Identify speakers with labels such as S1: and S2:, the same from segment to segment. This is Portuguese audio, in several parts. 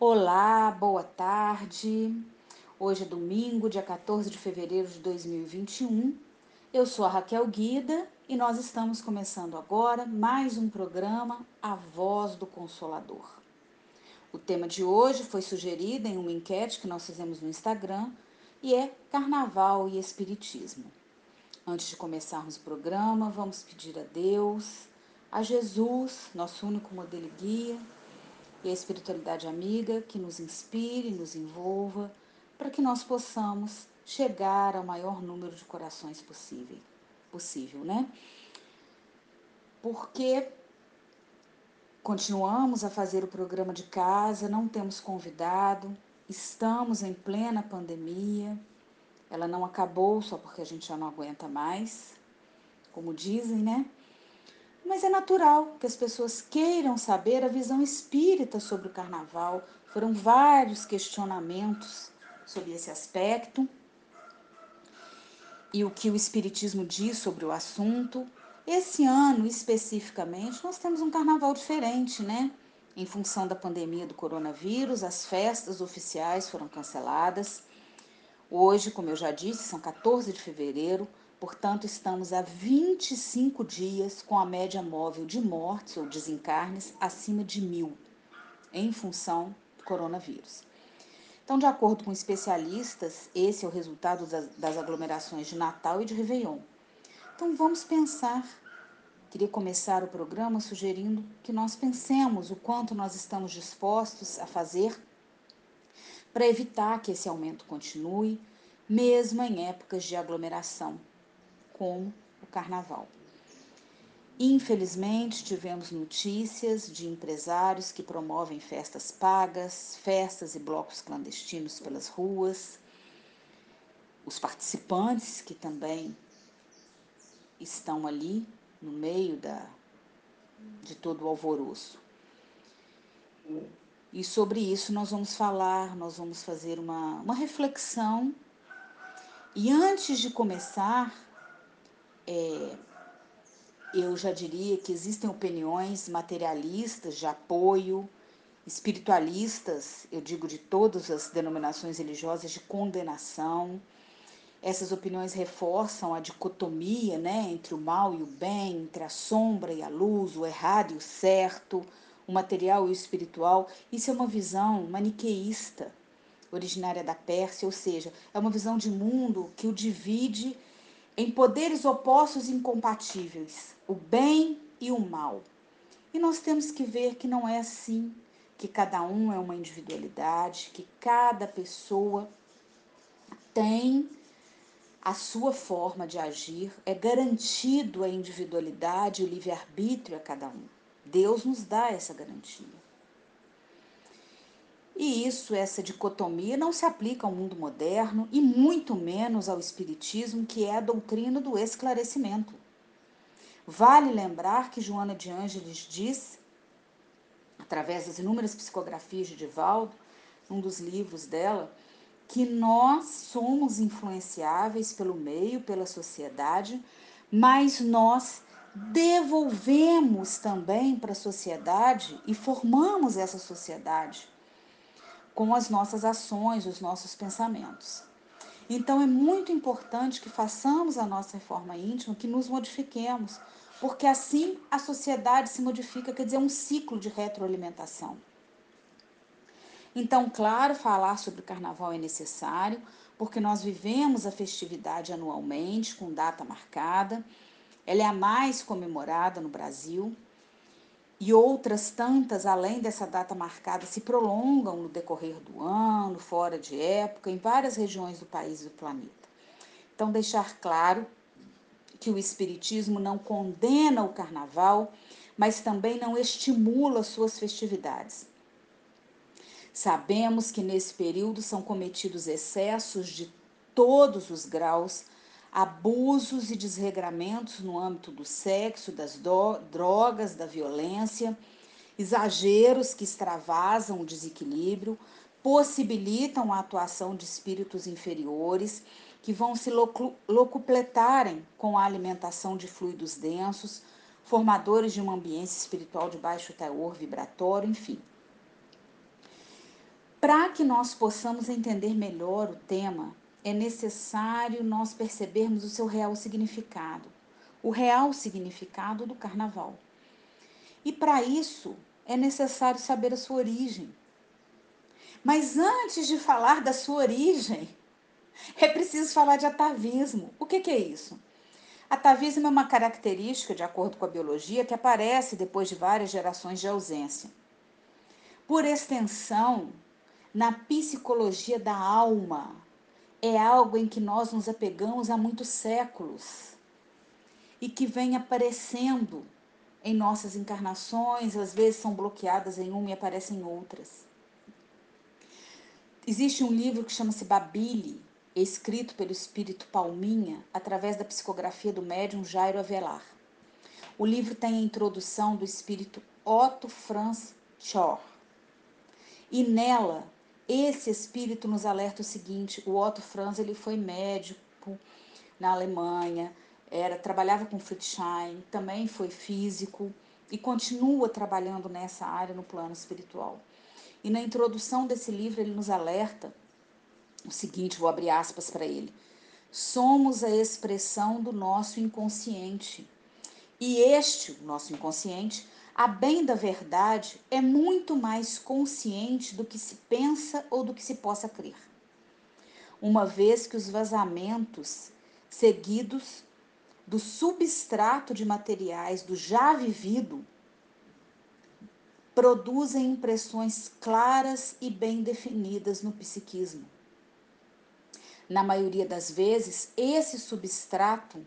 S1: Olá, boa tarde. Hoje é domingo, dia 14 de fevereiro de 2021. Eu sou a Raquel Guida e nós estamos começando agora mais um programa A Voz do Consolador. O tema de hoje foi sugerido em uma enquete que nós fizemos no Instagram e é Carnaval e Espiritismo. Antes de começarmos o programa, vamos pedir a Deus, a Jesus, nosso único modelo e guia, e a espiritualidade amiga que nos inspire, nos envolva, para que nós possamos chegar ao maior número de corações possível, possível, né? Porque continuamos a fazer o programa de casa, não temos convidado, estamos em plena pandemia, ela não acabou só porque a gente já não aguenta mais, como dizem, né? Mas é natural que as pessoas queiram saber a visão espírita sobre o carnaval. Foram vários questionamentos sobre esse aspecto e o que o espiritismo diz sobre o assunto. Esse ano, especificamente, nós temos um carnaval diferente, né? Em função da pandemia do coronavírus, as festas oficiais foram canceladas. Hoje, como eu já disse, são 14 de fevereiro, Portanto, estamos há 25 dias com a média móvel de mortes ou desencarnes acima de mil, em função do coronavírus. Então, de acordo com especialistas, esse é o resultado das, das aglomerações de Natal e de Réveillon. Então, vamos pensar. Queria começar o programa sugerindo que nós pensemos o quanto nós estamos dispostos a fazer para evitar que esse aumento continue, mesmo em épocas de aglomeração como o carnaval. Infelizmente, tivemos notícias de empresários que promovem festas pagas, festas e blocos clandestinos pelas ruas. Os participantes que também estão ali no meio da, de todo o alvoroço. E sobre isso nós vamos falar, nós vamos fazer uma, uma reflexão. E antes de começar, é, eu já diria que existem opiniões materialistas de apoio, espiritualistas, eu digo de todas as denominações religiosas, de condenação. Essas opiniões reforçam a dicotomia né, entre o mal e o bem, entre a sombra e a luz, o errado e o certo, o material e o espiritual. Isso é uma visão maniqueísta, originária da Pérsia, ou seja, é uma visão de mundo que o divide em poderes opostos e incompatíveis, o bem e o mal. E nós temos que ver que não é assim, que cada um é uma individualidade, que cada pessoa tem a sua forma de agir, é garantido a individualidade o livre-arbítrio a cada um. Deus nos dá essa garantia. E isso, essa dicotomia, não se aplica ao mundo moderno e muito menos ao Espiritismo, que é a doutrina do esclarecimento. Vale lembrar que Joana de Ângeles diz, através das inúmeras psicografias de Divaldo, um dos livros dela, que nós somos influenciáveis pelo meio, pela sociedade, mas nós devolvemos também para a sociedade e formamos essa sociedade com as nossas ações, os nossos pensamentos. Então é muito importante que façamos a nossa reforma íntima, que nos modifiquemos, porque assim a sociedade se modifica, quer dizer, um ciclo de retroalimentação. Então, claro, falar sobre o carnaval é necessário, porque nós vivemos a festividade anualmente, com data marcada. Ela é a mais comemorada no Brasil, e outras tantas, além dessa data marcada, se prolongam no decorrer do ano, fora de época, em várias regiões do país e do planeta. Então, deixar claro que o Espiritismo não condena o carnaval, mas também não estimula suas festividades. Sabemos que nesse período são cometidos excessos de todos os graus abusos e desregramentos no âmbito do sexo, das drogas, da violência, exageros que extravasam o desequilíbrio, possibilitam a atuação de espíritos inferiores que vão se locupletarem com a alimentação de fluidos densos, formadores de uma ambiência espiritual de baixo teor vibratório, enfim. Para que nós possamos entender melhor o tema, é necessário nós percebermos o seu real significado, o real significado do carnaval. E para isso é necessário saber a sua origem. Mas antes de falar da sua origem, é preciso falar de atavismo. O que, que é isso? Atavismo é uma característica, de acordo com a biologia, que aparece depois de várias gerações de ausência. Por extensão, na psicologia da alma, é algo em que nós nos apegamos há muitos séculos e que vem aparecendo em nossas encarnações, às vezes são bloqueadas em uma e aparecem em outras. Existe um livro que chama-se Babile, escrito pelo espírito Palminha, através da psicografia do médium Jairo Avelar. O livro tem a introdução do espírito Otto Franz Schor. E nela, esse espírito nos alerta o seguinte: o Otto Franz ele foi médico na Alemanha, era trabalhava com Friedstein, também foi físico e continua trabalhando nessa área no plano espiritual. E na introdução desse livro ele nos alerta o seguinte, vou abrir aspas para ele. Somos a expressão do nosso inconsciente. E este, o nosso inconsciente, a bem da verdade, é muito mais consciente do que se pensa ou do que se possa crer. Uma vez que os vazamentos seguidos do substrato de materiais do já vivido produzem impressões claras e bem definidas no psiquismo. Na maioria das vezes, esse substrato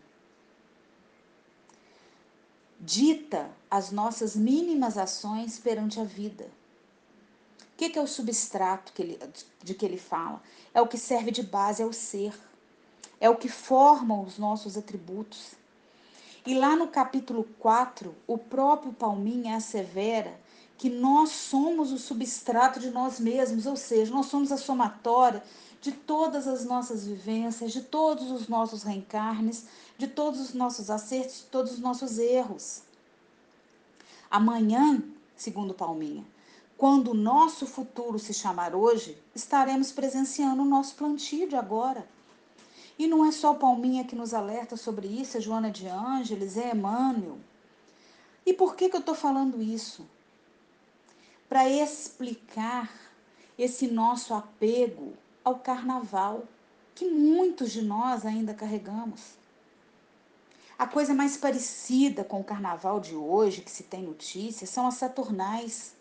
S1: dita as nossas mínimas ações perante a vida. O que é o substrato que ele, de que ele fala? É o que serve de base ao ser, é o que forma os nossos atributos. E lá no capítulo 4, o próprio Palminha assevera que nós somos o substrato de nós mesmos, ou seja, nós somos a somatória de todas as nossas vivências, de todos os nossos reencarnes, de todos os nossos acertos, de todos os nossos erros. Amanhã, segundo Palminha, quando o nosso futuro se chamar hoje, estaremos presenciando o nosso plantio de agora. E não é só Palminha que nos alerta sobre isso, é Joana de Ângeles, é Emmanuel. E por que, que eu estou falando isso? Para explicar esse nosso apego ao carnaval, que muitos de nós ainda carregamos. A coisa mais parecida com o carnaval de hoje, que se tem notícia, são as saturnais.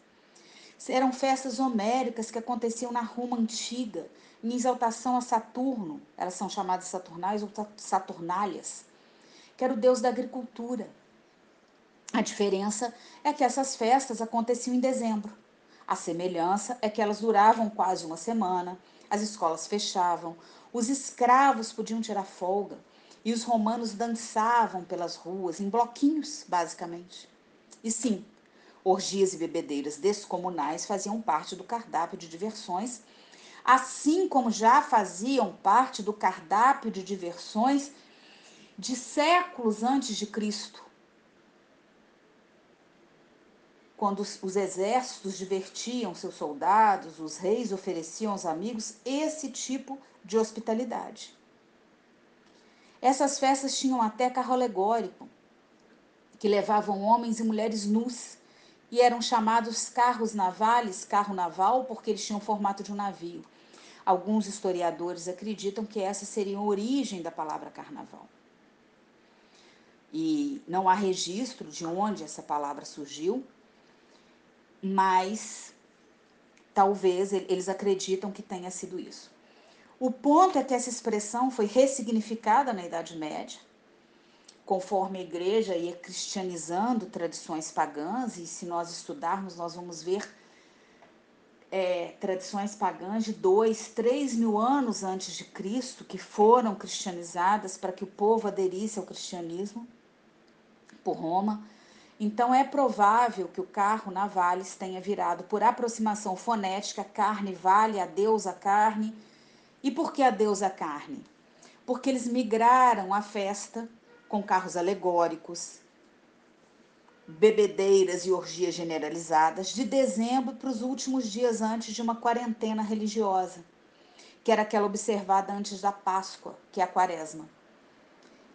S1: Eram festas homéricas que aconteciam na Roma antiga, em exaltação a Saturno, elas são chamadas saturnais ou saturnálias, que era o deus da agricultura. A diferença é que essas festas aconteciam em dezembro. A semelhança é que elas duravam quase uma semana, as escolas fechavam, os escravos podiam tirar folga e os romanos dançavam pelas ruas em bloquinhos, basicamente. E sim, orgias e bebedeiras descomunais faziam parte do cardápio de diversões, assim como já faziam parte do cardápio de diversões de séculos antes de Cristo. Quando os, os exércitos divertiam seus soldados, os reis ofereciam aos amigos esse tipo de hospitalidade. Essas festas tinham até carro alegórico, que levavam homens e mulheres nus, e eram chamados carros navales, carro naval, porque eles tinham o formato de um navio. Alguns historiadores acreditam que essa seria a origem da palavra carnaval. E não há registro de onde essa palavra surgiu, mas talvez eles acreditam que tenha sido isso. O ponto é que essa expressão foi ressignificada na Idade Média, conforme a igreja ia cristianizando tradições pagãs, e se nós estudarmos, nós vamos ver é, tradições pagãs de dois, três mil anos antes de Cristo, que foram cristianizadas para que o povo aderisse ao cristianismo por Roma. Então é provável que o carro na Vales tenha virado por aproximação fonética carne vale, a deusa carne. E por que a deusa carne? Porque eles migraram a festa com carros alegóricos, bebedeiras e orgias generalizadas, de dezembro para os últimos dias antes de uma quarentena religiosa, que era aquela observada antes da Páscoa, que é a Quaresma.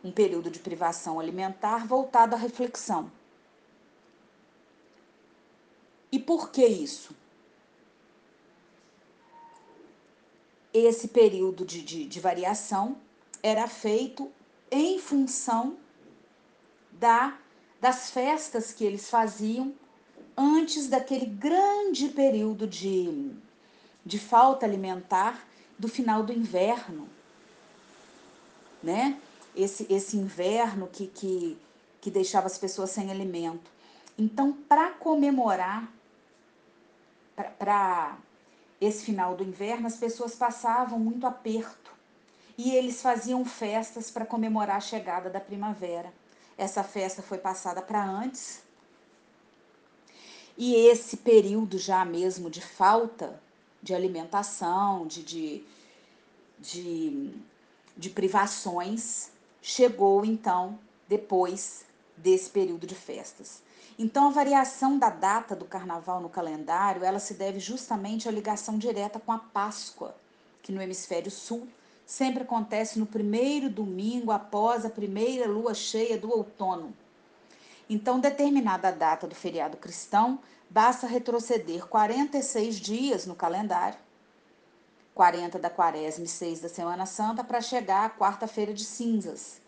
S1: Um período de privação alimentar voltado à reflexão. E por que isso? Esse período de, de, de variação era feito em função da das festas que eles faziam antes daquele grande período de, de falta alimentar do final do inverno, né? Esse, esse inverno que, que, que deixava as pessoas sem alimento. Então, para comemorar, para esse final do inverno, as pessoas passavam muito aperto e eles faziam festas para comemorar a chegada da primavera. Essa festa foi passada para antes. E esse período já mesmo de falta de alimentação, de, de, de, de privações, chegou então depois desse período de festas. Então, a variação da data do carnaval no calendário, ela se deve justamente à ligação direta com a Páscoa, que no hemisfério sul sempre acontece no primeiro domingo após a primeira lua cheia do outono. Então, determinada a data do feriado cristão, basta retroceder 46 dias no calendário, 40 da quaresma e 6 da Semana Santa, para chegar à quarta-feira de cinzas.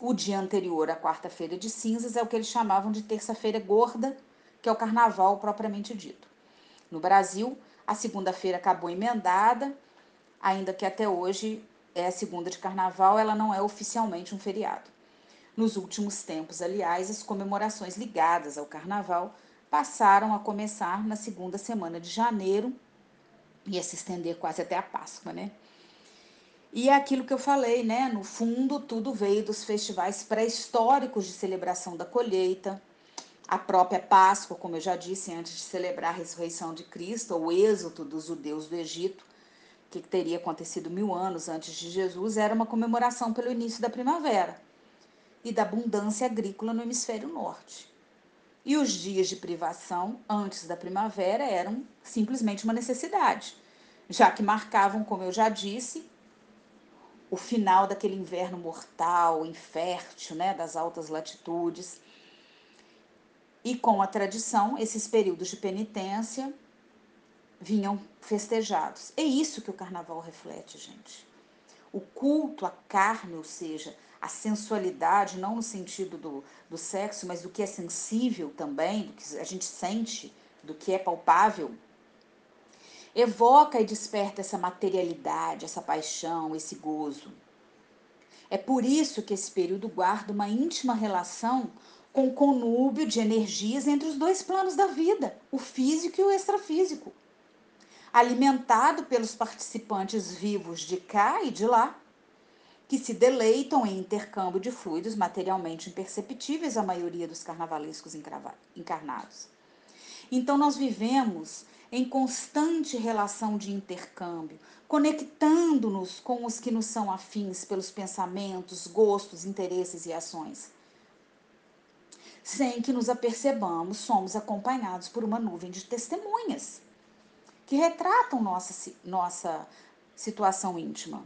S1: O dia anterior à quarta-feira de cinzas é o que eles chamavam de terça-feira gorda, que é o carnaval propriamente dito. No Brasil, a segunda-feira acabou emendada ainda que até hoje é a segunda de carnaval, ela não é oficialmente um feriado. Nos últimos tempos, aliás, as comemorações ligadas ao carnaval passaram a começar na segunda semana de janeiro e a se estender quase até a Páscoa, né? E é aquilo que eu falei, né? No fundo, tudo veio dos festivais pré-históricos de celebração da colheita, a própria Páscoa, como eu já disse antes de celebrar a ressurreição de Cristo, o êxodo dos judeus do Egito, que teria acontecido mil anos antes de Jesus, era uma comemoração pelo início da primavera e da abundância agrícola no hemisfério norte. E os dias de privação antes da primavera eram simplesmente uma necessidade, já que marcavam, como eu já disse, o final daquele inverno mortal, infértil, né, das altas latitudes. E com a tradição, esses períodos de penitência vinham festejados. É isso que o carnaval reflete, gente. O culto à carne, ou seja, a sensualidade, não no sentido do, do sexo, mas do que é sensível também, do que a gente sente, do que é palpável, evoca e desperta essa materialidade, essa paixão, esse gozo. É por isso que esse período guarda uma íntima relação com o conúbio de energias entre os dois planos da vida, o físico e o extrafísico alimentado pelos participantes vivos de cá e de lá, que se deleitam em intercâmbio de fluidos materialmente imperceptíveis à maioria dos carnavalescos encarnados. Então, nós vivemos em constante relação de intercâmbio, conectando-nos com os que nos são afins pelos pensamentos, gostos, interesses e ações. Sem que nos apercebamos, somos acompanhados por uma nuvem de testemunhas que retratam nossa, nossa situação íntima.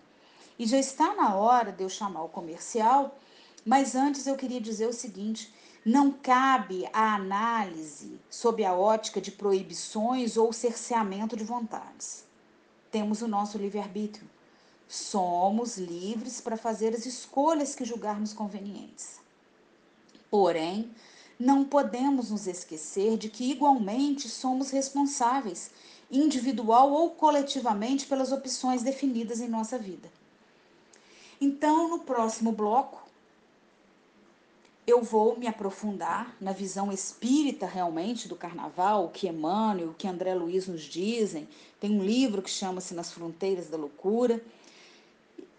S1: E já está na hora de eu chamar o comercial, mas antes eu queria dizer o seguinte: não cabe a análise sob a ótica de proibições ou cerceamento de vontades. Temos o nosso livre-arbítrio. Somos livres para fazer as escolhas que julgarmos convenientes. Porém, não podemos nos esquecer de que, igualmente, somos responsáveis individual ou coletivamente, pelas opções definidas em nossa vida. Então, no próximo bloco, eu vou me aprofundar na visão espírita realmente do carnaval, o que Emmanuel, o que André Luiz nos dizem. Tem um livro que chama-se Nas Fronteiras da Loucura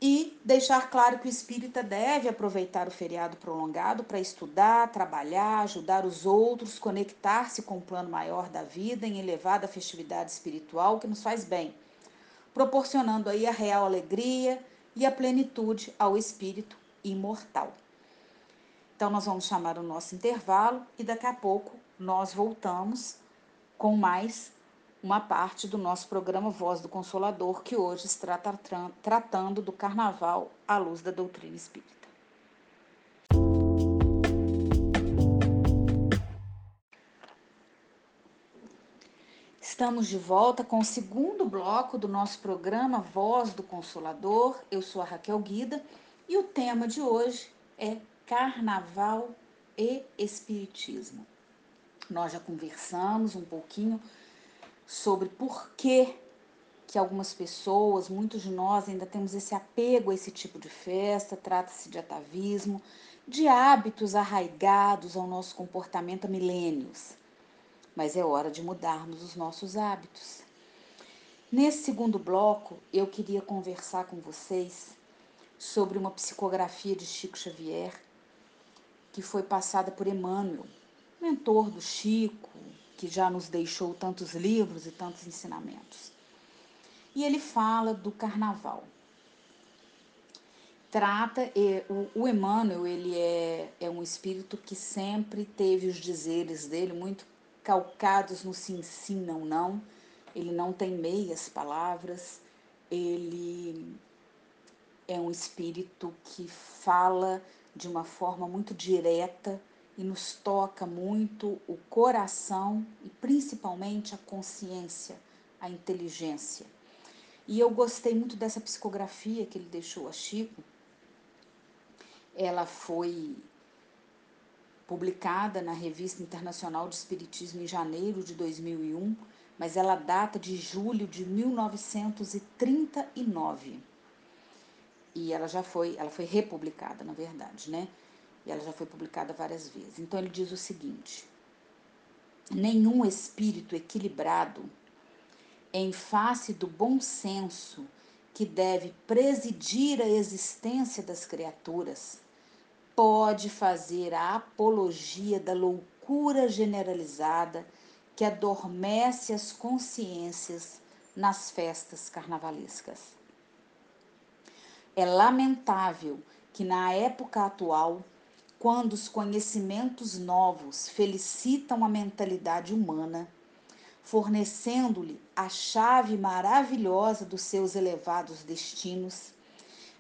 S1: e deixar claro que o espírita deve aproveitar o feriado prolongado para estudar, trabalhar, ajudar os outros, conectar-se com o plano maior da vida em elevada festividade espiritual que nos faz bem, proporcionando aí a real alegria e a plenitude ao espírito imortal. Então, nós vamos chamar o nosso intervalo e daqui a pouco nós voltamos com mais uma parte do nosso programa Voz do Consolador, que hoje está tratando do carnaval à luz da doutrina espírita. Estamos de volta com o segundo bloco do nosso programa Voz do Consolador. Eu sou a Raquel Guida e o tema de hoje é Carnaval e Espiritismo. Nós já conversamos um pouquinho sobre por que que algumas pessoas, muitos de nós ainda temos esse apego a esse tipo de festa, trata-se de atavismo, de hábitos arraigados ao nosso comportamento há milênios. Mas é hora de mudarmos os nossos hábitos. Nesse segundo bloco, eu queria conversar com vocês sobre uma psicografia de Chico Xavier que foi passada por Emmanuel, mentor do Chico, que já nos deixou tantos livros e tantos ensinamentos. E ele fala do carnaval. Trata, o, Emmanuel, ele é, é um espírito que sempre teve os dizeres dele muito calcados no sim, sim, não, não. Ele não tem meias palavras, ele é um espírito que fala de uma forma muito direta e nos toca muito o coração e principalmente a consciência, a inteligência. E eu gostei muito dessa psicografia que ele deixou a Chico. Ela foi publicada na Revista Internacional de Espiritismo em janeiro de 2001, mas ela data de julho de 1939. E ela já foi, ela foi republicada, na verdade, né? E ela já foi publicada várias vezes. Então ele diz o seguinte: nenhum espírito equilibrado, em face do bom senso que deve presidir a existência das criaturas, pode fazer a apologia da loucura generalizada que adormece as consciências nas festas carnavalescas. É lamentável que na época atual quando os conhecimentos novos felicitam a mentalidade humana, fornecendo-lhe a chave maravilhosa dos seus elevados destinos,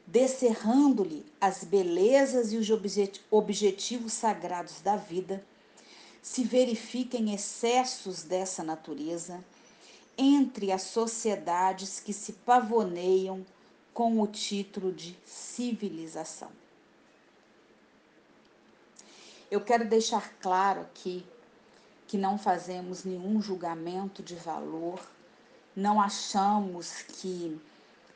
S1: descerrando-lhe as belezas e os objetivos sagrados da vida, se verifiquem excessos dessa natureza entre as sociedades que se pavoneiam com o título de civilização. Eu quero deixar claro aqui que não fazemos nenhum julgamento de valor, não achamos que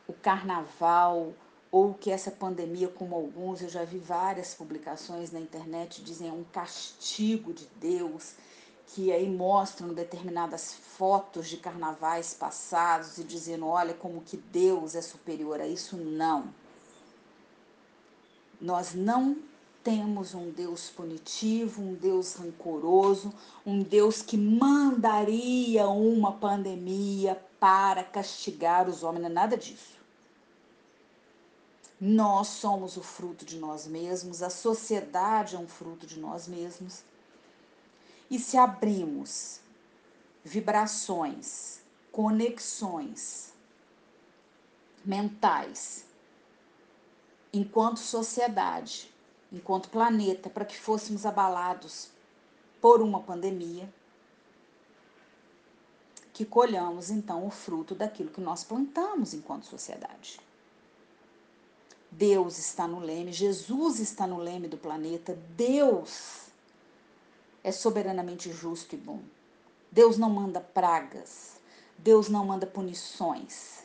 S1: o carnaval ou que essa pandemia, como alguns, eu já vi várias publicações na internet, dizem é um castigo de Deus, que aí mostram determinadas fotos de carnavais passados e dizendo, olha como que Deus é superior a isso. Não. Nós não temos um Deus punitivo, um Deus rancoroso, um Deus que mandaria uma pandemia para castigar os homens, não é nada disso. Nós somos o fruto de nós mesmos, a sociedade é um fruto de nós mesmos. E se abrimos vibrações, conexões mentais, enquanto sociedade, enquanto planeta, para que fôssemos abalados por uma pandemia, que colhamos então o fruto daquilo que nós plantamos enquanto sociedade. Deus está no leme, Jesus está no leme do planeta, Deus é soberanamente justo e bom. Deus não manda pragas, Deus não manda punições.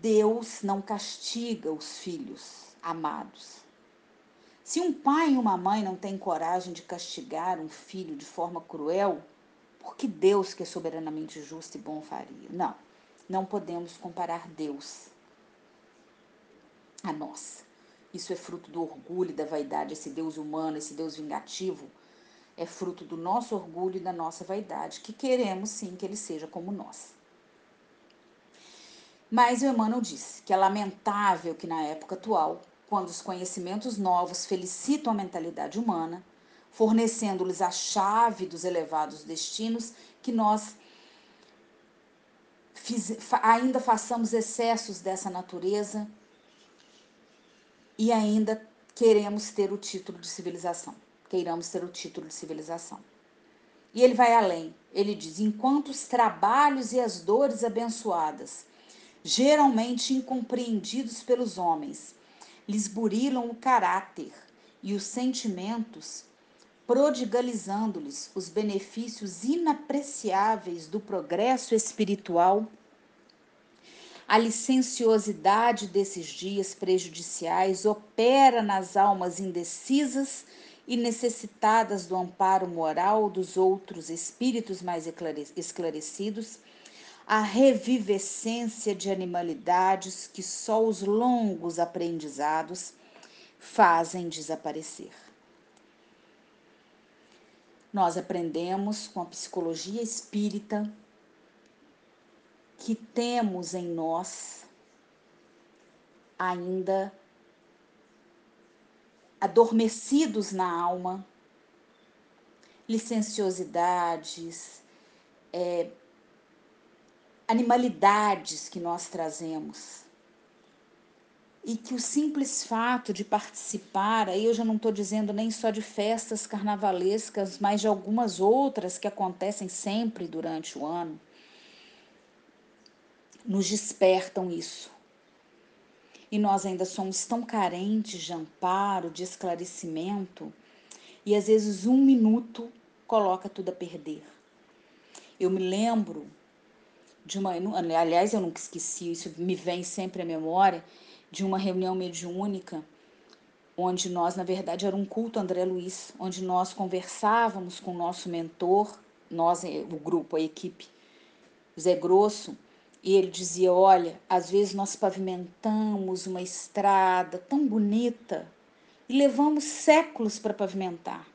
S1: Deus não castiga os filhos amados. Se um pai e uma mãe não têm coragem de castigar um filho de forma cruel, por que Deus, que é soberanamente justo e bom, faria? Não, não podemos comparar Deus a nós. Isso é fruto do orgulho e da vaidade, esse Deus humano, esse Deus vingativo, é fruto do nosso orgulho e da nossa vaidade, que queremos sim que ele seja como nós. Mas o Emmanuel disse que é lamentável que na época atual quando os conhecimentos novos felicitam a mentalidade humana, fornecendo-lhes a chave dos elevados destinos, que nós ainda façamos excessos dessa natureza e ainda queremos ter o título de civilização, queiramos ter o título de civilização. E ele vai além. Ele diz: enquanto os trabalhos e as dores abençoadas, geralmente incompreendidos pelos homens, lhes burilam o caráter e os sentimentos, prodigalizando-lhes os benefícios inapreciáveis do progresso espiritual, a licenciosidade desses dias prejudiciais opera nas almas indecisas e necessitadas do amparo moral dos outros espíritos mais esclarecidos, a revivescência de animalidades que só os longos aprendizados fazem desaparecer. Nós aprendemos com a psicologia espírita que temos em nós ainda adormecidos na alma, licenciosidades, é, animalidades que nós trazemos. E que o simples fato de participar, aí eu já não estou dizendo nem só de festas carnavalescas, mas de algumas outras que acontecem sempre durante o ano, nos despertam isso e nós ainda somos tão carentes de amparo, de esclarecimento, e às vezes um minuto coloca tudo a perder. Eu me lembro de uma, aliás, eu nunca esqueci, isso me vem sempre à memória, de uma reunião mediúnica, onde nós, na verdade, era um culto André Luiz, onde nós conversávamos com o nosso mentor, nós, o grupo, a equipe, Zé Grosso, e ele dizia: Olha, às vezes nós pavimentamos uma estrada tão bonita e levamos séculos para pavimentar.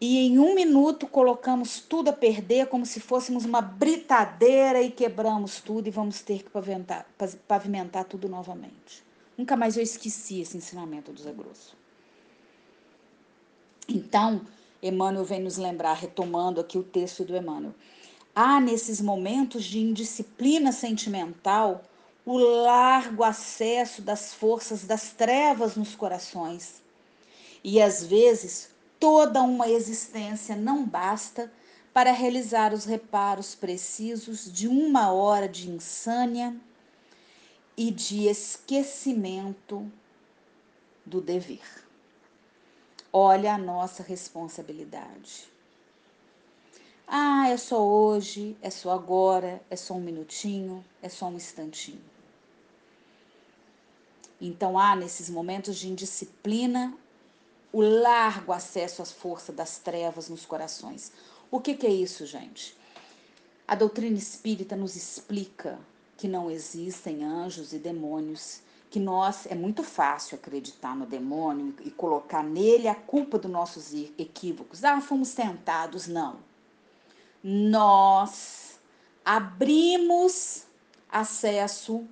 S1: E em um minuto colocamos tudo a perder como se fôssemos uma britadeira e quebramos tudo e vamos ter que pavimentar, pavimentar tudo novamente. Nunca mais eu esqueci esse ensinamento do Zé Grosso. Então, Emmanuel vem nos lembrar, retomando aqui o texto do Emmanuel há nesses momentos de indisciplina sentimental o largo acesso das forças das trevas nos corações. E às vezes toda uma existência não basta para realizar os reparos precisos de uma hora de insânia e de esquecimento do dever. Olha a nossa responsabilidade. Ah, é só hoje, é só agora, é só um minutinho, é só um instantinho. Então há nesses momentos de indisciplina o largo acesso às forças das trevas nos corações. O que, que é isso, gente? A doutrina espírita nos explica que não existem anjos e demônios, que nós é muito fácil acreditar no demônio e colocar nele a culpa dos nossos equívocos. Ah, fomos tentados, não nós abrimos acesso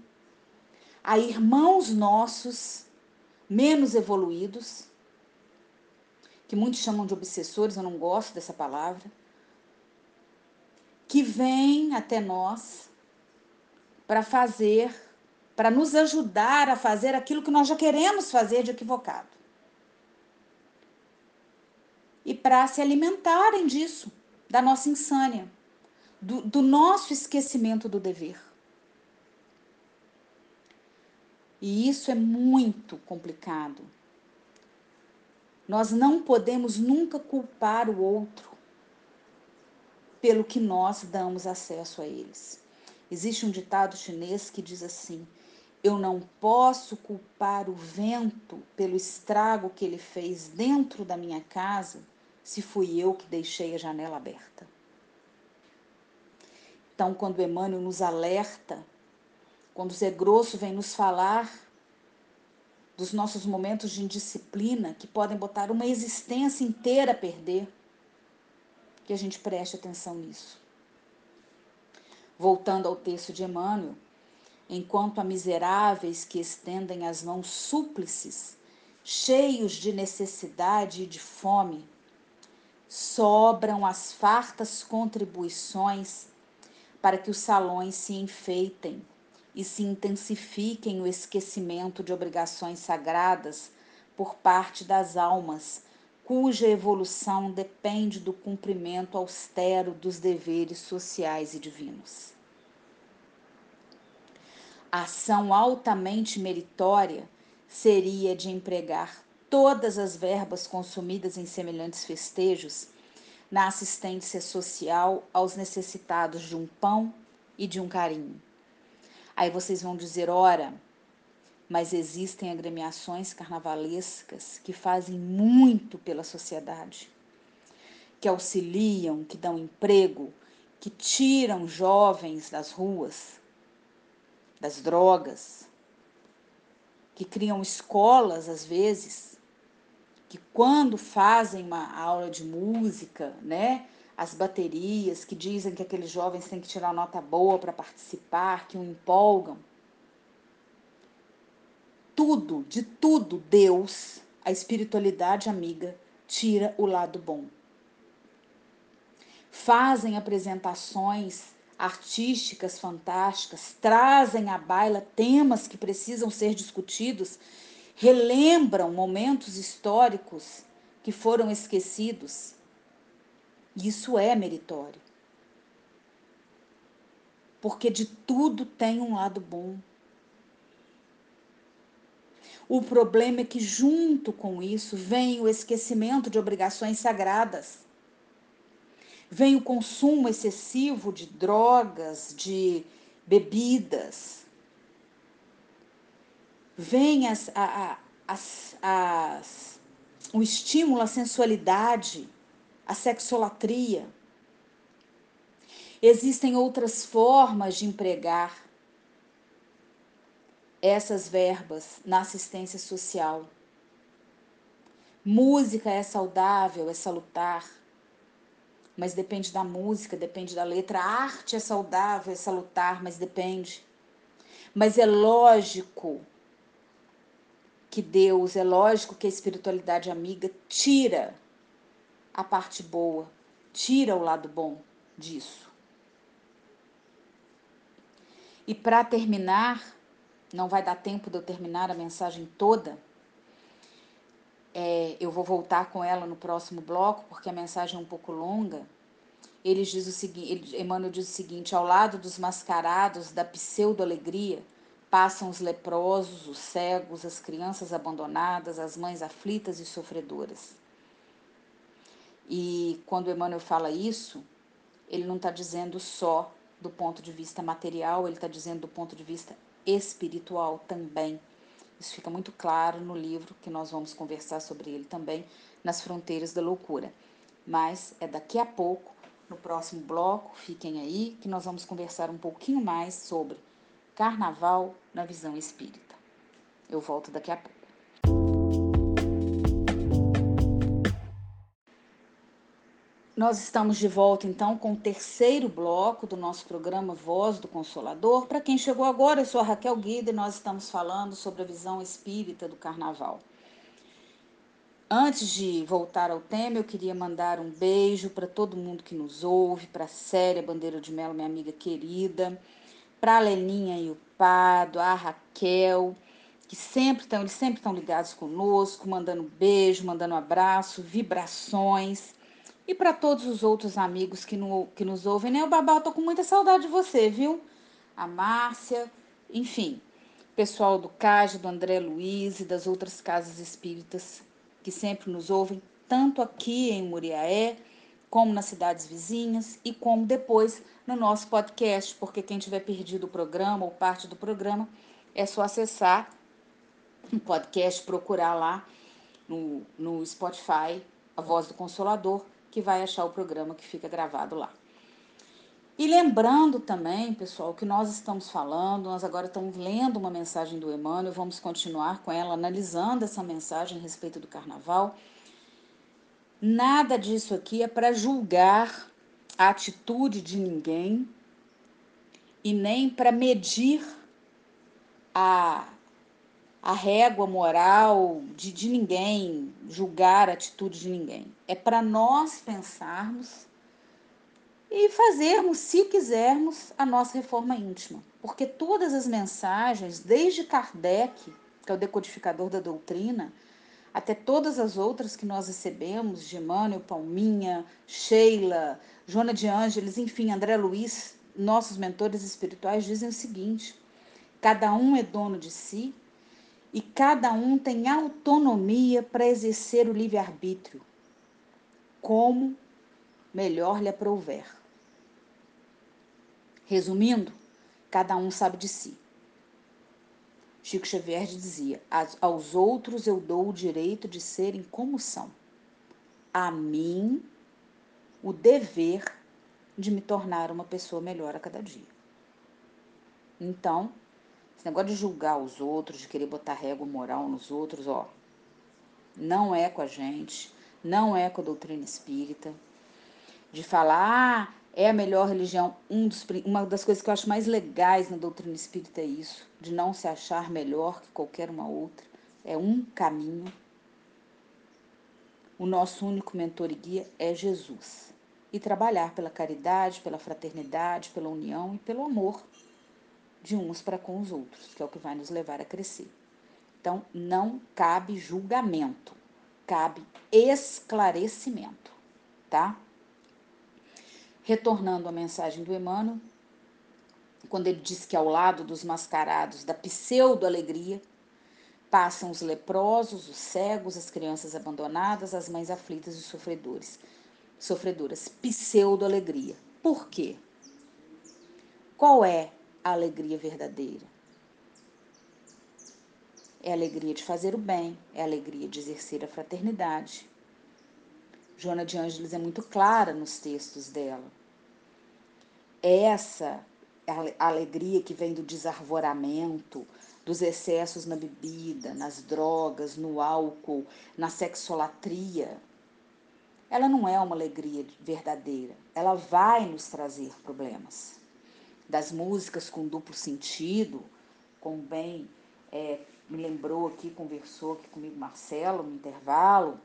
S1: a irmãos nossos menos evoluídos, que muitos chamam de obsessores, eu não gosto dessa palavra, que vêm até nós para fazer, para nos ajudar a fazer aquilo que nós já queremos fazer de equivocado. E para se alimentarem disso da nossa insânia, do, do nosso esquecimento do dever. E isso é muito complicado. Nós não podemos nunca culpar o outro pelo que nós damos acesso a eles. Existe um ditado chinês que diz assim: Eu não posso culpar o vento pelo estrago que ele fez dentro da minha casa se fui eu que deixei a janela aberta. Então, quando Emmanuel nos alerta, quando Zé Grosso vem nos falar dos nossos momentos de indisciplina que podem botar uma existência inteira a perder, que a gente preste atenção nisso. Voltando ao texto de Emmanuel, enquanto a miseráveis que estendem as mãos súplices, cheios de necessidade e de fome, sobram as fartas contribuições para que os salões se enfeitem e se intensifiquem o esquecimento de obrigações sagradas por parte das almas, cuja evolução depende do cumprimento austero dos deveres sociais e divinos. A ação altamente meritória seria de empregar todas as verbas consumidas em semelhantes festejos na assistência social aos necessitados de um pão e de um carinho. Aí vocês vão dizer, ora, mas existem agremiações carnavalescas que fazem muito pela sociedade, que auxiliam, que dão emprego, que tiram jovens das ruas, das drogas, que criam escolas às vezes que quando fazem uma aula de música, né, as baterias que dizem que aqueles jovens têm que tirar nota boa para participar, que o empolgam. Tudo, de tudo, Deus, a espiritualidade amiga, tira o lado bom. Fazem apresentações artísticas fantásticas, trazem à baila temas que precisam ser discutidos relembram momentos históricos que foram esquecidos. Isso é meritório. Porque de tudo tem um lado bom. O problema é que, junto com isso, vem o esquecimento de obrigações sagradas. Vem o consumo excessivo de drogas, de bebidas, vem as, a, as, as, o estímulo à sensualidade, à sexolatria. Existem outras formas de empregar essas verbas na assistência social. Música é saudável, é salutar, mas depende da música, depende da letra. A arte é saudável, é salutar, mas depende. Mas é lógico que Deus, é lógico que a espiritualidade amiga tira a parte boa, tira o lado bom disso. E para terminar, não vai dar tempo de eu terminar a mensagem toda. É, eu vou voltar com ela no próximo bloco, porque a mensagem é um pouco longa. Ele diz o seguinte, Emmanuel diz o seguinte: ao lado dos mascarados da pseudo-alegria, Passam os leprosos, os cegos, as crianças abandonadas, as mães aflitas e sofredoras. E quando Emmanuel fala isso, ele não está dizendo só do ponto de vista material, ele está dizendo do ponto de vista espiritual também. Isso fica muito claro no livro que nós vamos conversar sobre ele também, Nas Fronteiras da Loucura. Mas é daqui a pouco, no próximo bloco, fiquem aí, que nós vamos conversar um pouquinho mais sobre Carnaval na visão espírita. Eu volto daqui a pouco. Nós estamos de volta então com o terceiro bloco do nosso programa Voz do Consolador. Para quem chegou agora, eu sou a Raquel Guida e nós estamos falando sobre a visão espírita do carnaval. Antes de voltar ao tema, eu queria mandar um beijo para todo mundo que nos ouve, para a Célia Bandeira de Melo, minha amiga querida, para a Leninha e o Pado, a Raquel, que sempre estão, eles sempre estão ligados conosco, mandando beijo, mandando abraço, vibrações. E para todos os outros amigos que, no, que nos ouvem, né? O Babá, eu tô com muita saudade de você, viu? A Márcia, enfim, pessoal do CAJ, do André Luiz e das outras casas espíritas que sempre nos ouvem, tanto aqui em Muriaé, como nas cidades vizinhas e como depois no nosso podcast, porque quem tiver perdido o programa ou parte do programa, é só acessar o podcast, procurar lá no, no Spotify, A Voz do Consolador, que vai achar o programa que fica gravado lá. E lembrando também, pessoal, que nós estamos falando, nós agora estamos lendo uma mensagem do Emmanuel, vamos continuar com ela, analisando essa mensagem a respeito do carnaval. Nada disso aqui é para julgar a atitude de ninguém e nem para medir a, a régua moral de, de ninguém, julgar a atitude de ninguém. É para nós pensarmos e fazermos, se quisermos, a nossa reforma íntima. Porque todas as mensagens, desde Kardec, que é o decodificador da doutrina, até todas as outras que nós recebemos, de Emmanuel, Palminha, Sheila, Joana de Ângeles, enfim, André Luiz, nossos mentores espirituais dizem o seguinte: cada um é dono de si e cada um tem autonomia para exercer o livre-arbítrio, como melhor lhe aprouver. Resumindo, cada um sabe de si. Chico Xavier dizia: Aos outros eu dou o direito de serem como são. A mim, o dever de me tornar uma pessoa melhor a cada dia. Então, esse negócio de julgar os outros, de querer botar régua moral nos outros, ó, não é com a gente, não é com a doutrina espírita. De falar, ah, é a melhor religião. Um dos, uma das coisas que eu acho mais legais na doutrina espírita é isso, de não se achar melhor que qualquer uma outra. É um caminho. O nosso único mentor e guia é Jesus. E trabalhar pela caridade, pela fraternidade, pela união e pelo amor de uns para com os outros, que é o que vai nos levar a crescer. Então, não cabe julgamento, cabe esclarecimento, tá? Retornando à mensagem do Emmanuel, quando ele diz que ao lado dos mascarados da pseudo-alegria passam os leprosos, os cegos, as crianças abandonadas, as mães aflitas e sofredores, sofredoras. Pseudo-alegria. Por quê? Qual é a alegria verdadeira? É a alegria de fazer o bem, é a alegria de exercer a fraternidade. Joana de Ângeles é muito clara nos textos dela essa alegria que vem do desarvoramento, dos excessos na bebida, nas drogas, no álcool, na sexolatria, ela não é uma alegria verdadeira. Ela vai nos trazer problemas. Das músicas com duplo sentido, com bem é, me lembrou aqui, conversou aqui comigo Marcelo no intervalo,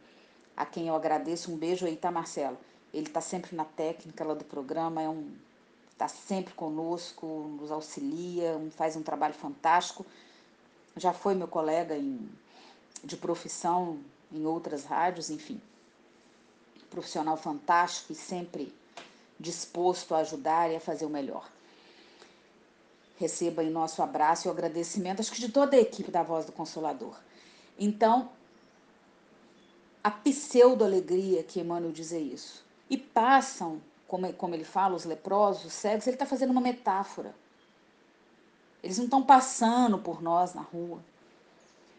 S1: a quem eu agradeço. Um beijo aí, tá, Marcelo? Ele está sempre na técnica lá do programa, é um está sempre conosco, nos auxilia, faz um trabalho fantástico. Já foi meu colega em, de profissão em outras rádios, enfim. Profissional fantástico e sempre disposto a ajudar e a fazer o melhor. Receba aí nosso abraço e agradecimento, acho que de toda a equipe da Voz do Consolador. Então, a pseudo-alegria que Emmanuel diz é isso. E passam como, como ele fala, os leprosos, os cegos, ele está fazendo uma metáfora. Eles não estão passando por nós na rua.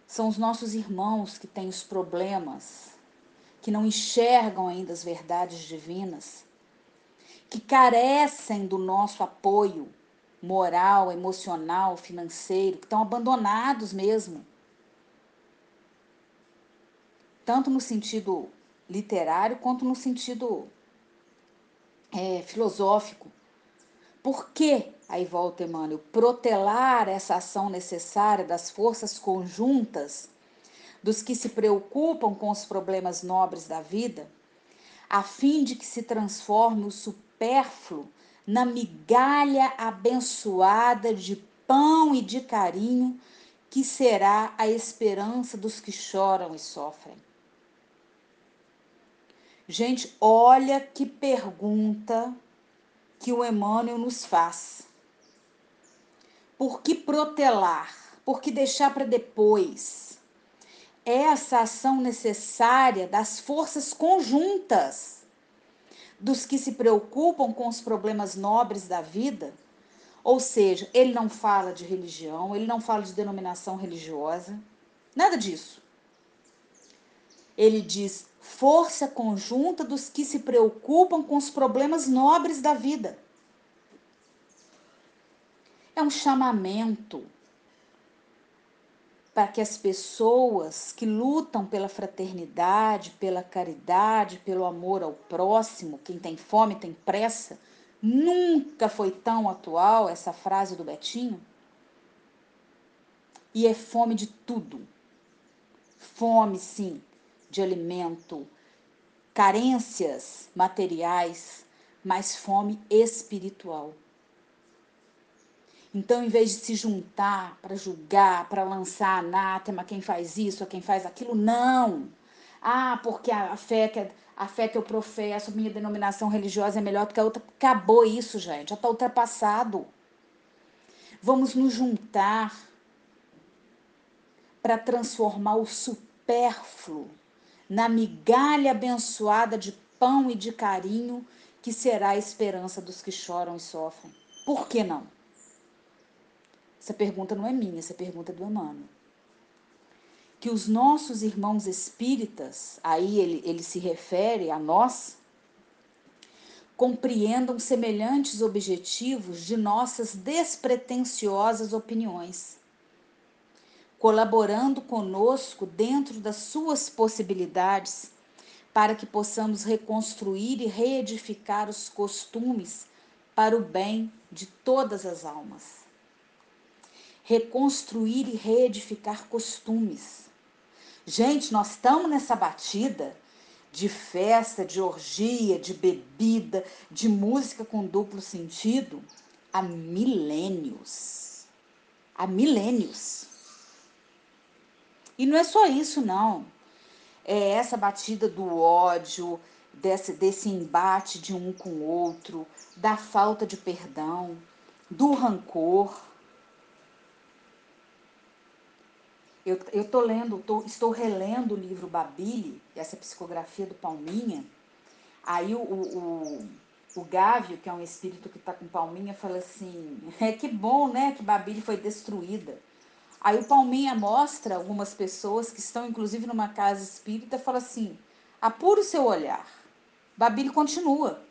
S1: São os nossos irmãos que têm os problemas, que não enxergam ainda as verdades divinas, que carecem do nosso apoio moral, emocional, financeiro, que estão abandonados mesmo. Tanto no sentido literário quanto no sentido é, filosófico. Por que, aí volta Emmanuel, protelar essa ação necessária das forças conjuntas dos que se preocupam com os problemas nobres da vida, a fim de que se transforme o supérfluo na migalha abençoada de pão e de carinho que será a esperança dos que choram e sofrem. Gente, olha que pergunta que o Emmanuel nos faz. Por que protelar? Por que deixar para depois? Essa ação necessária das forças conjuntas dos que se preocupam com os problemas nobres da vida. Ou seja, ele não fala de religião, ele não fala de denominação religiosa, nada disso. Ele diz força conjunta dos que se preocupam com os problemas nobres da vida. É um chamamento para que as pessoas que lutam pela fraternidade, pela caridade, pelo amor ao próximo, quem tem fome tem pressa, nunca foi tão atual essa frase do Betinho. E é fome de tudo. Fome, sim, de alimento, carências materiais, mas fome espiritual. Então, em vez de se juntar para julgar, para lançar anátema, quem faz isso, a quem faz aquilo, não. Ah, porque a fé que, a fé que eu professo, minha denominação religiosa é melhor do que a outra. Acabou isso, gente. Já está ultrapassado. Vamos nos juntar para transformar o supérfluo na migalha abençoada de pão e de carinho que será a esperança dos que choram e sofrem. Por que não? Essa pergunta não é minha, essa pergunta é do Emmanuel. Que os nossos irmãos espíritas, aí ele, ele se refere a nós, compreendam semelhantes objetivos de nossas despretensiosas opiniões, colaborando conosco dentro das suas possibilidades, para que possamos reconstruir e reedificar os costumes para o bem de todas as almas reconstruir e reedificar costumes. Gente, nós estamos nessa batida de festa, de orgia, de bebida, de música com duplo sentido há milênios. Há milênios. E não é só isso, não. É essa batida do ódio, desse, desse embate de um com o outro, da falta de perdão, do rancor. Eu, eu tô lendo, tô, estou relendo o livro Babile, essa psicografia do Palminha. Aí o, o, o, Gávio, que é um espírito que está com Palminha, fala assim: é que bom, né, que Babile foi destruída. Aí o Palminha mostra algumas pessoas que estão, inclusive, numa casa espírita, fala assim: apura o seu olhar. Babile continua.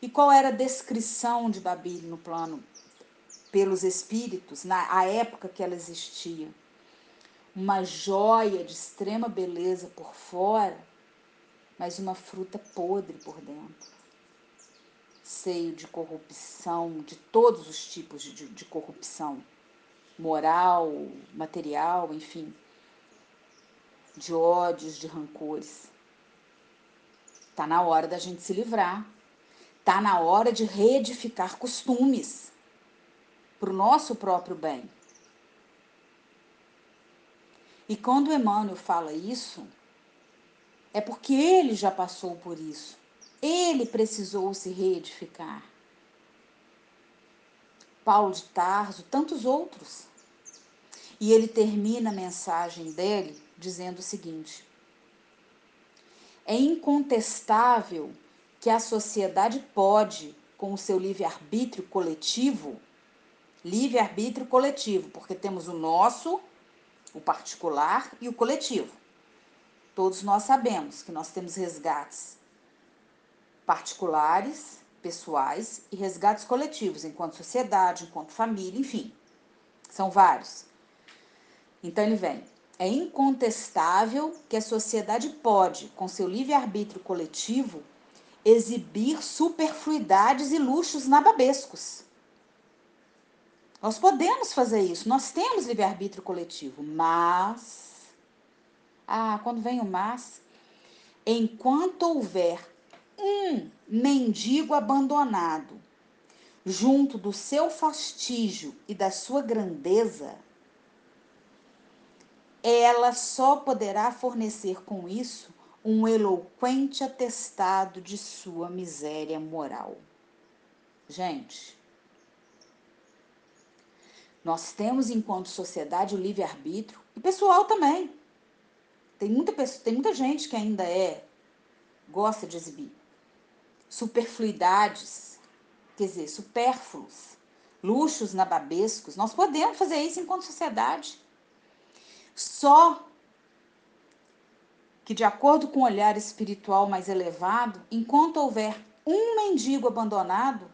S1: E qual era a descrição de Babile no plano pelos espíritos na época que ela existia. Uma joia de extrema beleza por fora, mas uma fruta podre por dentro. Seio de corrupção, de todos os tipos de, de corrupção, moral, material, enfim, de ódios, de rancores. Tá na hora da gente se livrar. Tá na hora de reedificar costumes para o nosso próprio bem. E quando Emmanuel fala isso, é porque ele já passou por isso. Ele precisou se reedificar. Paulo de Tarso, tantos outros. E ele termina a mensagem dele dizendo o seguinte: É incontestável que a sociedade pode, com o seu livre-arbítrio coletivo, livre-arbítrio coletivo, porque temos o nosso, o particular e o coletivo. Todos nós sabemos que nós temos resgates particulares, pessoais e resgates coletivos, enquanto sociedade, enquanto família, enfim. São vários. Então ele vem. É incontestável que a sociedade pode, com seu livre-arbítrio coletivo, exibir superfluidades e luxos nababescos nós podemos fazer isso, nós temos livre-arbítrio coletivo, mas. Ah, quando vem o mas, enquanto houver um mendigo abandonado junto do seu fastígio e da sua grandeza, ela só poderá fornecer com isso um eloquente atestado de sua miséria moral. Gente, nós temos, enquanto sociedade, o livre-arbítrio e pessoal também. Tem muita, tem muita gente que ainda é, gosta de exibir. Superfluidades, quer dizer, supérfluos, luxos nababescos. Nós podemos fazer isso enquanto sociedade. Só que, de acordo com o olhar espiritual mais elevado, enquanto houver um mendigo abandonado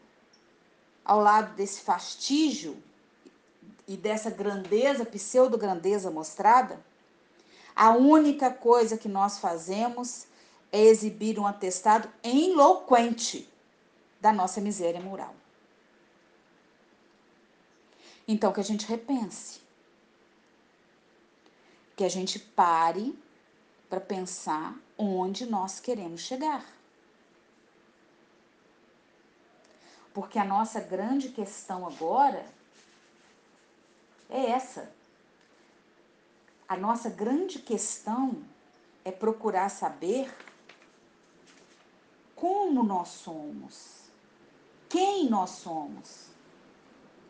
S1: ao lado desse fastígio e dessa grandeza, pseudo-grandeza mostrada, a única coisa que nós fazemos é exibir um atestado eloquente da nossa miséria moral. Então, que a gente repense. Que a gente pare para pensar onde nós queremos chegar. Porque a nossa grande questão agora é essa. A nossa grande questão é procurar saber como nós somos, quem nós somos.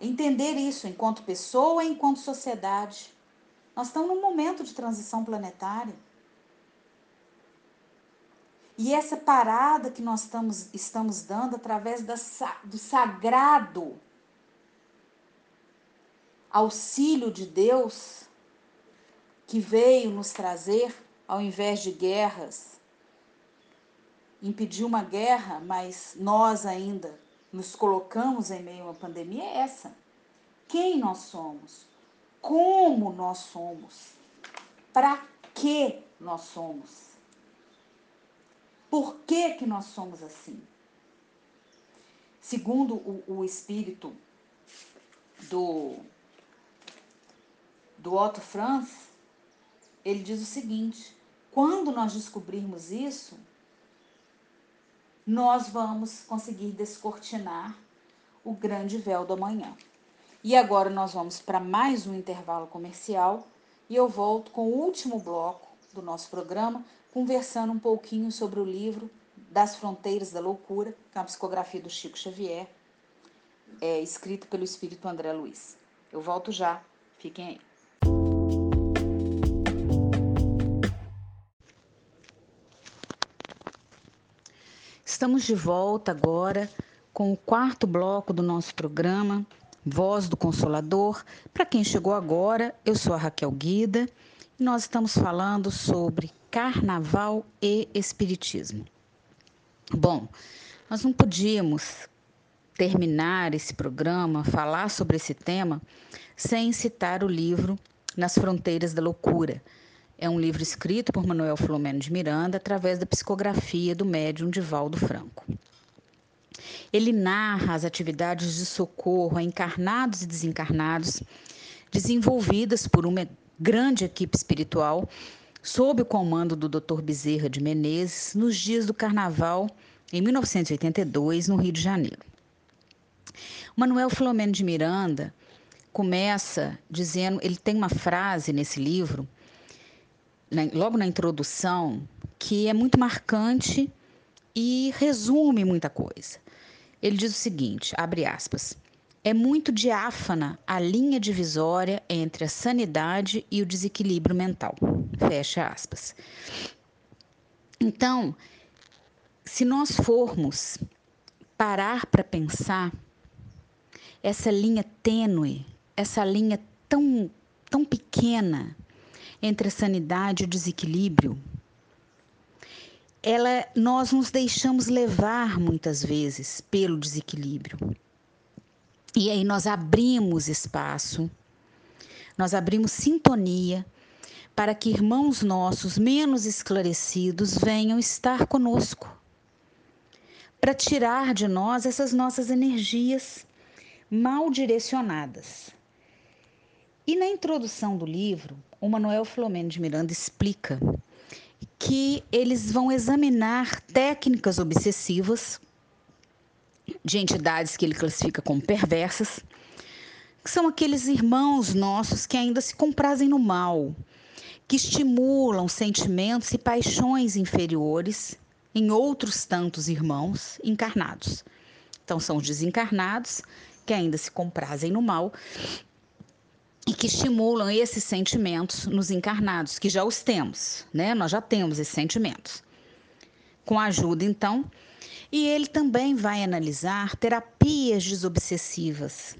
S1: Entender isso enquanto pessoa enquanto sociedade. Nós estamos num momento de transição planetária. E essa parada que nós estamos, estamos dando através da, do sagrado auxílio de Deus que veio nos trazer ao invés de guerras, impedir uma guerra, mas nós ainda nos colocamos em meio a uma pandemia, é essa. Quem nós somos? Como nós somos? Para que nós somos? Por que, que nós somos assim? Segundo o, o espírito do, do Otto Franz, ele diz o seguinte: quando nós descobrirmos isso, nós vamos conseguir descortinar o grande véu do amanhã. E agora nós vamos para mais um intervalo comercial e eu volto com o último bloco do nosso programa conversando um pouquinho sobre o livro Das Fronteiras da Loucura, que é uma psicografia do Chico Xavier, é, escrito pelo espírito André Luiz. Eu volto já, fiquem aí. Estamos de volta agora com o quarto bloco do nosso programa, Voz do Consolador. Para quem chegou agora, eu sou a Raquel Guida e nós estamos falando sobre Carnaval e Espiritismo. Bom, nós não podíamos terminar esse programa, falar sobre esse tema, sem citar o livro Nas Fronteiras da Loucura. É um livro escrito por Manuel Filomeno de Miranda através da psicografia do médium Divaldo Franco. Ele narra as atividades de socorro a encarnados e desencarnados desenvolvidas por uma grande equipe espiritual sob o comando do Dr. Bezerra de Menezes, nos dias do Carnaval, em 1982, no Rio de Janeiro. Manuel Filomeno de Miranda começa dizendo, ele tem uma frase nesse livro, logo na introdução, que é muito marcante e resume muita coisa. Ele diz o seguinte, abre aspas: é muito diáfana a linha divisória entre a sanidade e o desequilíbrio mental. Fecha aspas. Então, se nós formos parar para pensar essa linha tênue, essa linha tão, tão pequena entre a sanidade e o desequilíbrio, ela, nós nos deixamos levar muitas vezes pelo desequilíbrio. E aí nós abrimos espaço, nós abrimos sintonia para que irmãos nossos menos esclarecidos venham estar conosco, para tirar de nós essas nossas energias mal direcionadas. E na introdução do livro, o Manuel Filomeno de Miranda explica que eles vão examinar técnicas obsessivas de entidades que ele classifica como perversas, que são aqueles irmãos nossos que ainda se comprazem no mal, que estimulam sentimentos e paixões inferiores em outros tantos irmãos encarnados. Então, são os desencarnados que ainda se comprazem no mal e que estimulam esses sentimentos nos encarnados, que já os temos, né? Nós já temos esses sentimentos. Com ajuda, então, e ele também vai analisar terapias desobsessivas,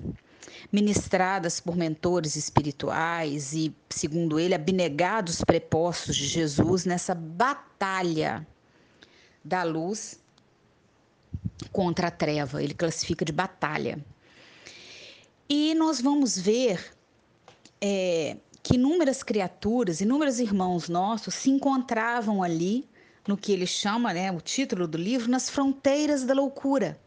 S1: ministradas por mentores espirituais e, segundo ele, abnegados prepostos de Jesus nessa batalha da luz contra a treva. Ele classifica de batalha. E nós vamos ver é, que inúmeras criaturas, inúmeros irmãos nossos se encontravam ali no que ele chama, né, o título do livro, Nas Fronteiras da Loucura.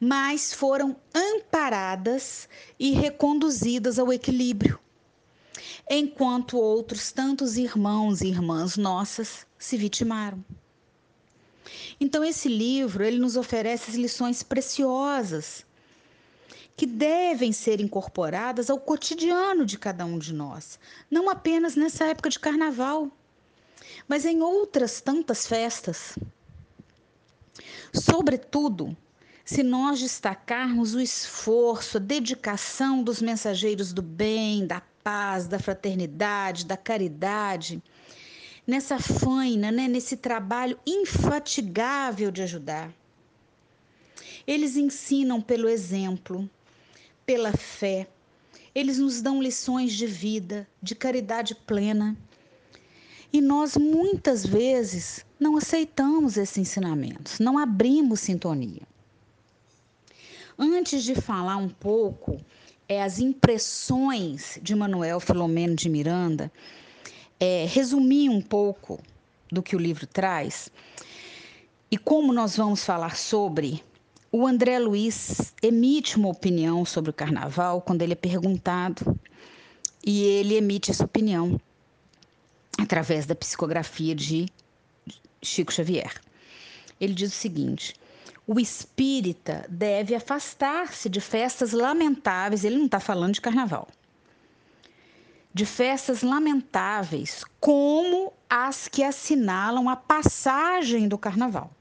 S1: mas foram amparadas e reconduzidas ao equilíbrio, enquanto outros tantos irmãos e irmãs nossas se vitimaram. Então esse livro, ele nos oferece lições preciosas que devem ser incorporadas ao cotidiano de cada um de nós, não apenas nessa época de carnaval, mas em outras tantas festas. Sobretudo, se nós destacarmos o esforço, a dedicação dos mensageiros do bem, da paz, da fraternidade, da caridade, nessa faina, né, nesse trabalho infatigável de ajudar. Eles ensinam pelo exemplo, pela fé. Eles nos dão lições de vida, de caridade plena. E nós muitas vezes não aceitamos esses ensinamentos, não abrimos sintonia. Antes de falar um pouco é, as impressões de Manuel Filomeno de Miranda, é, resumir um pouco do que o livro traz e como nós vamos falar sobre o André Luiz emite uma opinião sobre o carnaval quando ele é perguntado, e ele emite essa opinião através da psicografia de Chico Xavier. Ele diz o seguinte: o espírita deve afastar-se de festas lamentáveis, ele não está falando de carnaval, de festas lamentáveis, como as que assinalam a passagem do carnaval.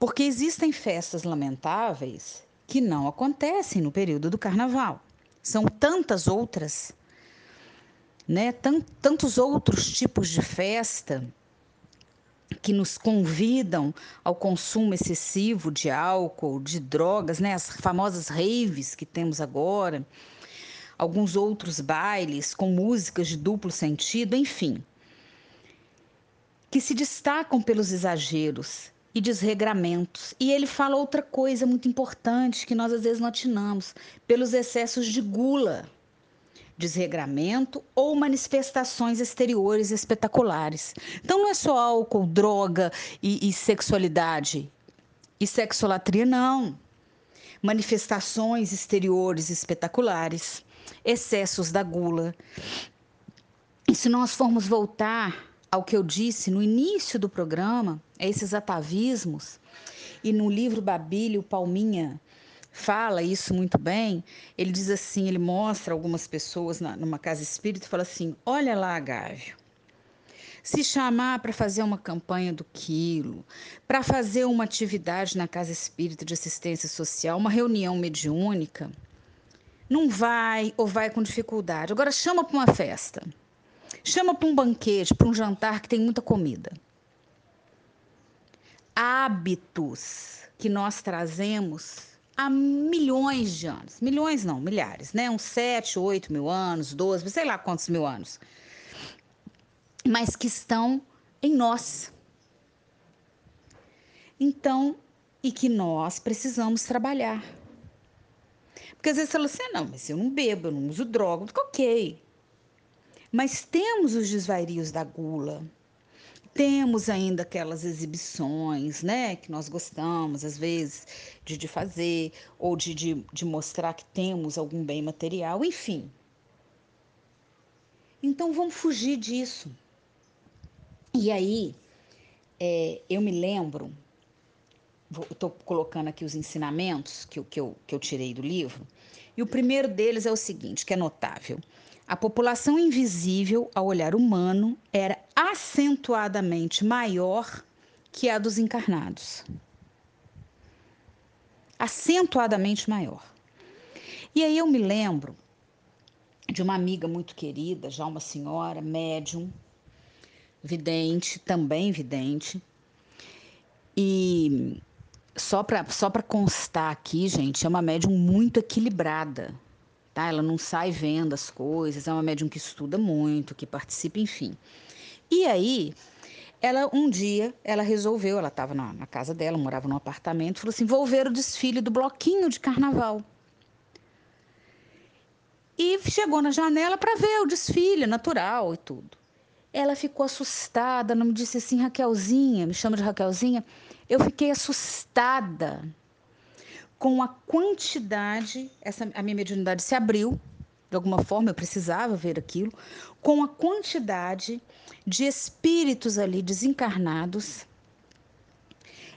S1: Porque existem festas lamentáveis que não acontecem no período do carnaval. São tantas outras, né? tantos outros tipos de festa que nos convidam ao consumo excessivo de álcool, de drogas, né? As famosas raves que temos agora, alguns outros bailes com músicas de duplo sentido, enfim, que se destacam pelos exageros e desregramentos. E ele fala outra coisa muito importante que nós às vezes não atinamos, pelos excessos de gula, desregramento ou manifestações exteriores espetaculares. Então não é só álcool, droga e, e sexualidade e sexolatria, não. Manifestações exteriores espetaculares, excessos da gula. E se nós formos voltar ao que eu disse no início do programa, a esses atavismos, e no livro Babílio, Palminha fala isso muito bem. Ele diz assim: ele mostra algumas pessoas na, numa casa espírita e fala assim: Olha lá, Gávio. Se chamar para fazer uma campanha do quilo, para fazer uma atividade na casa espírita de assistência social, uma reunião mediúnica, não vai ou vai com dificuldade. Agora chama para uma festa. Chama para um banquete, para um jantar que tem muita comida. Hábitos que nós trazemos há milhões de anos. Milhões não, milhares, né? Uns 7, 8 mil anos, 12, sei lá quantos mil anos. Mas que estão em nós. Então, e que nós precisamos trabalhar. Porque às vezes você fala assim, ah, não, mas eu não bebo, eu não uso droga, ok. Mas temos os desvarios da gula, temos ainda aquelas exibições, né, que nós gostamos às vezes de, de fazer, ou de, de, de mostrar que temos algum bem material, enfim. Então vamos fugir disso. E aí, é, eu me lembro, estou colocando aqui os ensinamentos que, que, eu, que eu tirei do livro, e o primeiro deles é o seguinte, que é notável. A população invisível, ao olhar humano, era acentuadamente maior que a dos encarnados. Acentuadamente maior. E aí eu me lembro de uma amiga muito querida, já uma senhora, médium, vidente, também vidente. E só para só constar aqui, gente, é uma médium muito equilibrada tá? Ela não sai vendo as coisas, é uma médium que estuda muito, que participa, enfim. E aí, ela um dia, ela resolveu, ela estava na, na, casa dela, morava num apartamento, falou assim: vou ver o desfile do bloquinho de carnaval. E chegou na janela para ver o desfile natural e tudo. Ela ficou assustada, não me disse assim, Raquelzinha, me chama de Raquelzinha. Eu fiquei assustada com a quantidade, essa a minha mediunidade se abriu, de alguma forma eu precisava ver aquilo, com a quantidade de espíritos ali desencarnados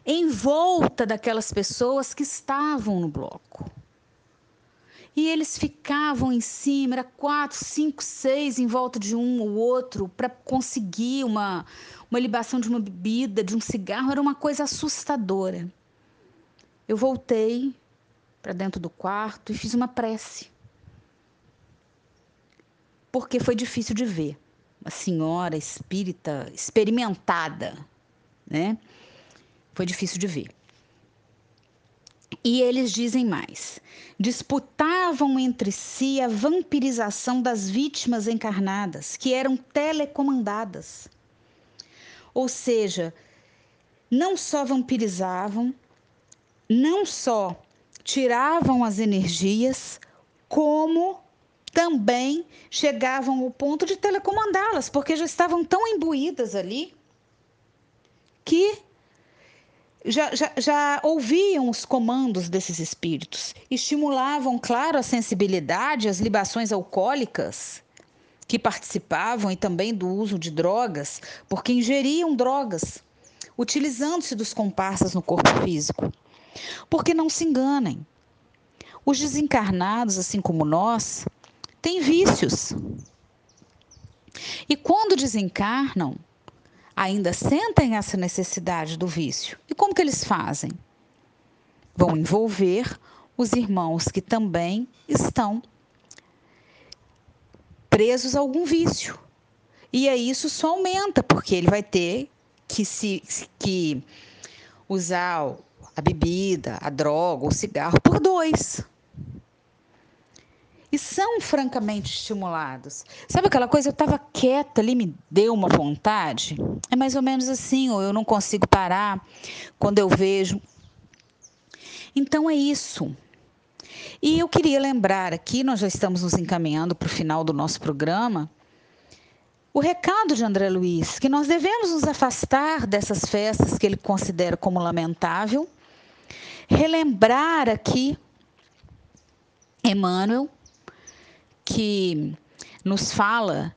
S1: em volta daquelas pessoas que estavam no bloco. E eles ficavam em cima, era quatro, cinco, seis em volta de um ou outro, para conseguir uma, uma libação de uma bebida, de um cigarro, era uma coisa assustadora. Eu voltei para dentro do quarto e fiz uma prece. Porque foi difícil de ver. Uma senhora espírita experimentada, né? Foi difícil de ver. E eles dizem mais: disputavam entre si a vampirização das vítimas encarnadas, que eram telecomandadas. Ou seja, não só vampirizavam, não só tiravam as energias, como também chegavam ao ponto de telecomandá-las, porque já estavam tão imbuídas ali que já, já, já ouviam os comandos desses espíritos, estimulavam, claro, a sensibilidade, as libações alcoólicas que participavam e também do uso de drogas, porque ingeriam drogas, utilizando-se dos comparsas no corpo físico. Porque não se enganem, os desencarnados, assim como nós, têm vícios. E quando desencarnam, ainda sentem essa necessidade do vício. E como que eles fazem? Vão envolver os irmãos que também estão presos a algum vício. E aí isso só aumenta, porque ele vai ter que se que usar a bebida, a droga, o cigarro por dois e são francamente estimulados. Sabe aquela coisa? Eu estava quieta ali, me deu uma vontade. É mais ou menos assim, ou eu não consigo parar quando eu vejo. Então é isso. E eu queria lembrar aqui, nós já estamos nos encaminhando para o final do nosso programa, o recado de André Luiz, que nós devemos nos afastar dessas festas que ele considera como lamentável, relembrar aqui Emmanuel, que nos fala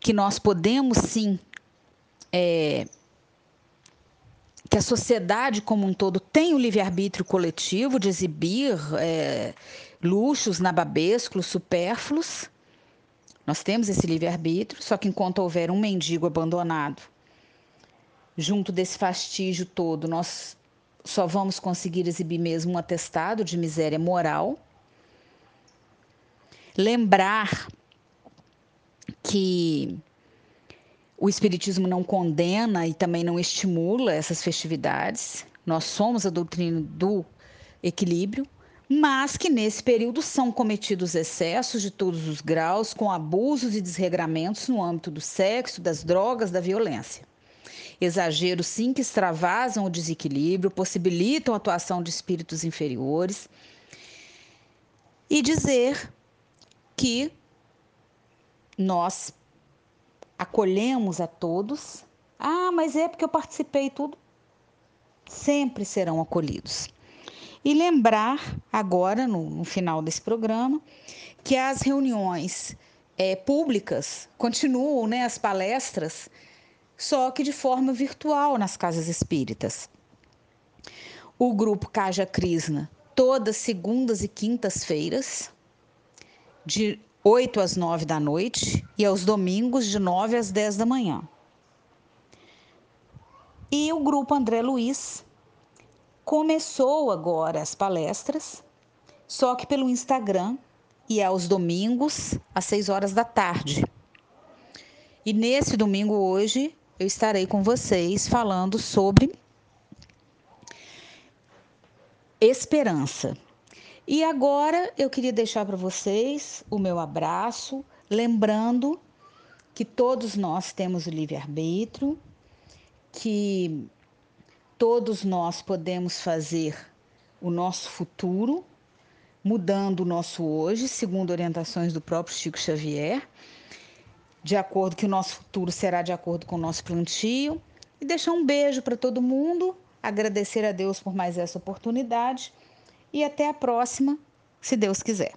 S1: que nós podemos sim, é, que a sociedade como um todo tem o livre-arbítrio coletivo de exibir é, luxos nababescos, supérfluos. Nós temos esse livre-arbítrio, só que enquanto houver um mendigo abandonado, junto desse fastígio todo, nós só vamos conseguir exibir mesmo um atestado de miséria moral lembrar que o Espiritismo não condena e também não estimula essas festividades. Nós somos a doutrina do equilíbrio, mas que nesse período são cometidos excessos de todos os graus, com abusos e desregramentos no âmbito do sexo, das drogas, da violência. Exageros, sim, que extravasam o desequilíbrio, possibilitam a atuação de espíritos inferiores. E dizer que nós acolhemos a todos. Ah, mas é porque eu participei tudo. Sempre serão acolhidos. E lembrar agora, no, no final desse programa, que as reuniões é, públicas continuam, né, as palestras, só que de forma virtual nas casas espíritas. O grupo Caja Krishna, todas segundas e quintas-feiras, de 8 às 9 da noite e aos domingos de 9 às 10 da manhã. E o grupo André Luiz começou agora as palestras, só que pelo Instagram e aos domingos às 6 horas da tarde. E nesse domingo hoje eu estarei com vocês falando sobre esperança. E agora eu queria deixar para vocês o meu abraço, lembrando que todos nós temos o livre-arbítrio, que todos nós podemos fazer o nosso futuro, mudando o nosso hoje, segundo orientações do próprio Chico Xavier, de acordo que o nosso futuro será de acordo com o nosso plantio. E deixar um beijo para todo mundo, agradecer a Deus por mais essa oportunidade e até a próxima, se Deus quiser.